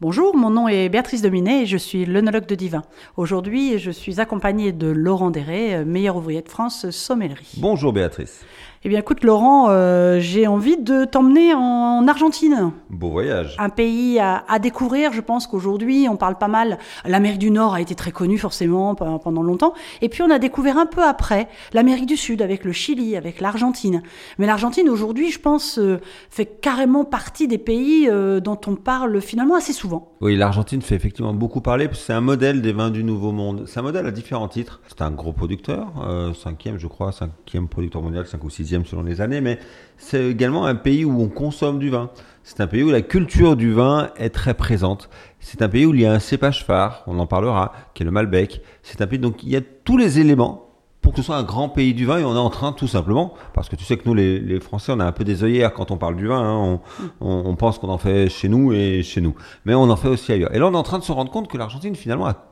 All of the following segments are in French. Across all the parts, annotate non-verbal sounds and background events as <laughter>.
Bonjour, mon nom est Béatrice Dominet et je suis l'œnologue de Divin. Aujourd'hui, je suis accompagnée de Laurent Deret, meilleur ouvrier de France sommellerie. Bonjour Béatrice. Eh bien, écoute, Laurent, euh, j'ai envie de t'emmener en Argentine. Beau voyage. Un pays à, découvrir. Je pense qu'aujourd'hui, on parle pas mal. L'Amérique du Nord a été très connue, forcément, pendant longtemps. Et puis, on a découvert un peu après l'Amérique du Sud, avec le Chili, avec l'Argentine. Mais l'Argentine, aujourd'hui, je pense, euh, fait carrément partie des pays euh, dont on parle finalement assez souvent. Oui, l'Argentine fait effectivement beaucoup parler. C'est un modèle des vins du Nouveau Monde. C'est un modèle à différents titres. C'est un gros producteur, cinquième, je crois, cinquième producteur mondial, cinq ou sixième selon les années, mais c'est également un pays où on consomme du vin. C'est un pays où la culture du vin est très présente. C'est un pays où il y a un cépage phare, on en parlera, qui est le Malbec. C'est un pays donc il y a tous les éléments pour que ce soit un grand pays du vin et on est en train tout simplement, parce que tu sais que nous les, Français on a un peu des œillères quand on parle du vin, hein. on, on, pense qu'on en fait chez nous et chez nous, mais on en fait aussi ailleurs. Et là on est en train de se rendre compte que l'Argentine finalement a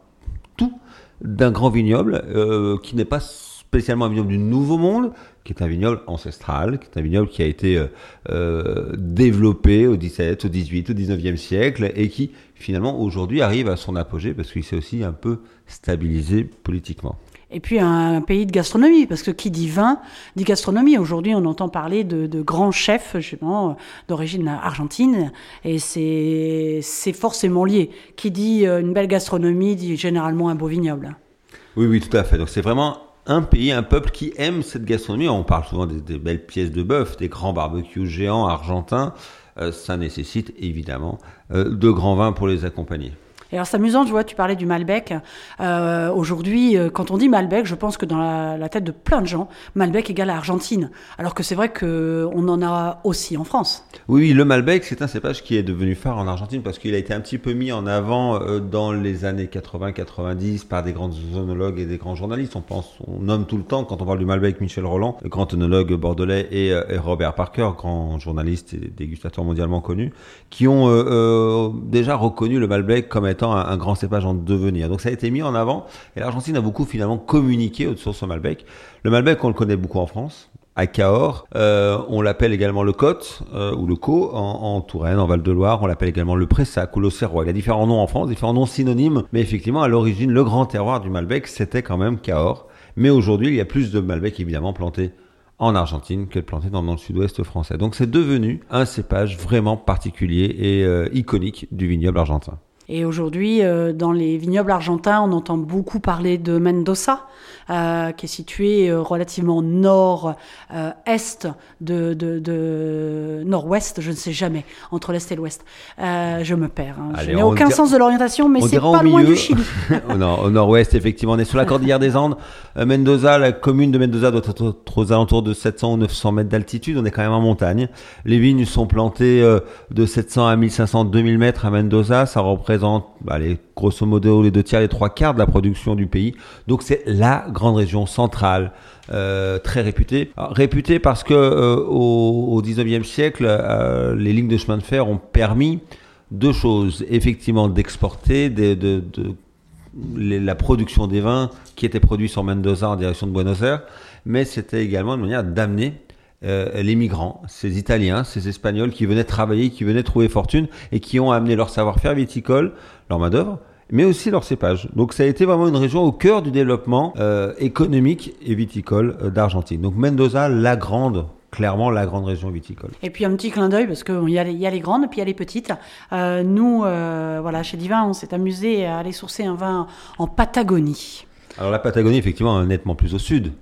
tout d'un grand vignoble euh, qui n'est pas spécialement un vignoble du Nouveau Monde, qui est un vignoble ancestral, qui est un vignoble qui a été euh, euh développé au 17, au 18, au 19e siècle et qui finalement aujourd'hui arrive à son apogée parce qu'il s'est aussi un peu stabilisé politiquement. Et puis un, pays de gastronomie, parce que qui dit vin dit gastronomie. Aujourd'hui, on entend parler de, grands chefs, justement, d'origine argentine, et c'est forcément lié. Qui dit euh, une belle gastronomie dit généralement un beau vignoble. Oui, oui, tout à fait. Donc c'est vraiment un pays, un peuple qui aime cette gastronomie. On parle souvent des, belles pièces de bœuf, des grands barbecues géants argentins. Euh, ça nécessite évidemment euh, de grands vins pour les accompagner. Alors c'est amusant, je vois, tu parlais du Malbec. Euh, Aujourd'hui, euh, quand on dit Malbec, je pense que dans la, tête de plein de gens, Malbec égale Argentine. Alors que c'est vrai qu'on en a aussi en France. Oui, le Malbec, c'est un cépage qui est devenu phare en Argentine parce qu'il a été un petit peu mis en avant euh, dans les années 80-90 par des grands œnologues et des grands journalistes. On pense, on nomme tout le temps, quand on parle du Malbec, Michel Roland, grand œnologue bordelais, et Robert Parker, grand journaliste et dégustateur mondialement connu, qui ont déjà reconnu le Malbec comme étant un, grand cépage en devenir. Donc ça a été mis en avant et l'Argentine a beaucoup finalement communiqué de ce Malbec. Le Malbec, on le connaît beaucoup en France à Cahors. Euh, on l'appelle également le Côte euh, ou le Co en, Touraine, en Val-de-Loire. On l'appelle également le Pressac ou l'Auxerrois. Il y a différents noms en France, différents noms synonymes. Mais effectivement, à l'origine, le grand terroir du Malbec, c'était quand même Cahors. Mais aujourd'hui, il y a plus de Malbec évidemment plantés en Argentine que planté dans, le sud-ouest français. Donc c'est devenu un cépage vraiment particulier et euh, iconique du vignoble argentin. Et aujourd'hui, euh, dans les vignobles argentins, on entend beaucoup parler de Mendoza, euh, qui est situé euh, relativement nord-est de, de, nord-ouest, je ne sais jamais, entre l'est et l'ouest. je me perds. Hein. Je n'ai aucun sens de l'orientation, mais c'est pas loin du Chili. <laughs> au nord-ouest, effectivement, on est sur la cordillère des Andes. Mendoza, la commune de Mendoza doit être aux alentours de 700 ou 900 mètres d'altitude. On est quand même en montagne. Les vignes sont plantées de 700 à 1500, 2000 mètres à Mendoza. Ça représente allez, grosso modo les deux tiers, les trois quarts de la production du pays. Donc c'est la grande région centrale. Euh, très réputée. réputée parce que euh, au, 19e siècle, euh, les lignes de chemin de fer ont permis deux choses. Effectivement, d'exporter de, la production des vins qui étaient produits sur Mendoza en direction de Buenos Aires, mais c'était également une manière d'amener euh, les migrants, ces Italiens, ces Espagnols qui venaient travailler, qui venaient trouver fortune et qui ont amené leur savoir-faire viticole, leur main-d'œuvre, mais aussi leur cépage. Donc ça a été vraiment une région au cœur du développement euh, économique et viticole euh, d'Argentine. Donc Mendoza, la grande clairement la grande région viticole. Et puis un petit clin d'œil, parce qu'il y, a les, y a les grandes, puis il y a les petites. nous, voilà, chez Divin, on s'est amusé à aller sourcer un vin en Patagonie. Alors la Patagonie, effectivement, nettement plus au sud.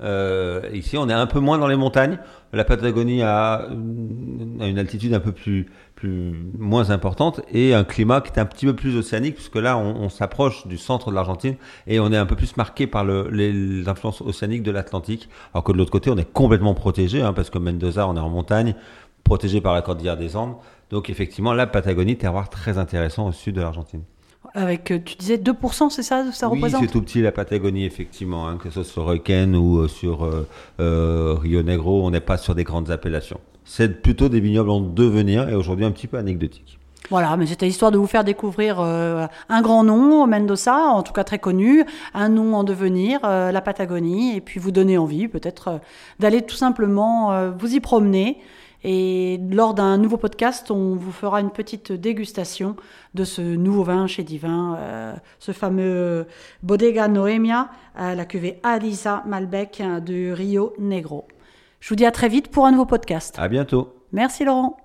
Euh, ici, on est un peu moins dans les montagnes. La Patagonie a, une altitude un peu plus, plus moins importante et un climat qui est un petit peu plus océanique, puisque là, on, s'approche du centre de l'Argentine et on est un peu plus marqué par le, les, influences océaniques de l'Atlantique, alors que de l'autre côté, on est complètement protégé, hein, parce que Mendoza, on est en montagne, protégé par la cordillère des Andes. Donc effectivement, la Patagonie, terroir très intéressant au sud de l'Argentine. Avec, euh, tu disais 2%, c'est ça, ça oui, représente c'est tout petit la Patagonie, effectivement. Hein, que ce soit sur Requén ou euh, sur euh, Rio Negro, on n'est pas sur des grandes appellations. C'est plutôt des vignobles en devenir et aujourd'hui un petit peu anecdotiques. Voilà, mais c'était histoire de vous faire découvrir un grand nom, Mendoza, en tout cas très connu, un nom en devenir, la Patagonie, et puis vous donner envie peut-être d'aller tout simplement vous y promener Et lors d'un nouveau podcast, on vous fera une petite dégustation de ce nouveau vin chez Divin, euh, ce fameux Bodega Noemia, euh, la cuvée Alisa Malbec de Rio Negro. Je vous dis à très vite pour un nouveau podcast. À bientôt. Merci Laurent.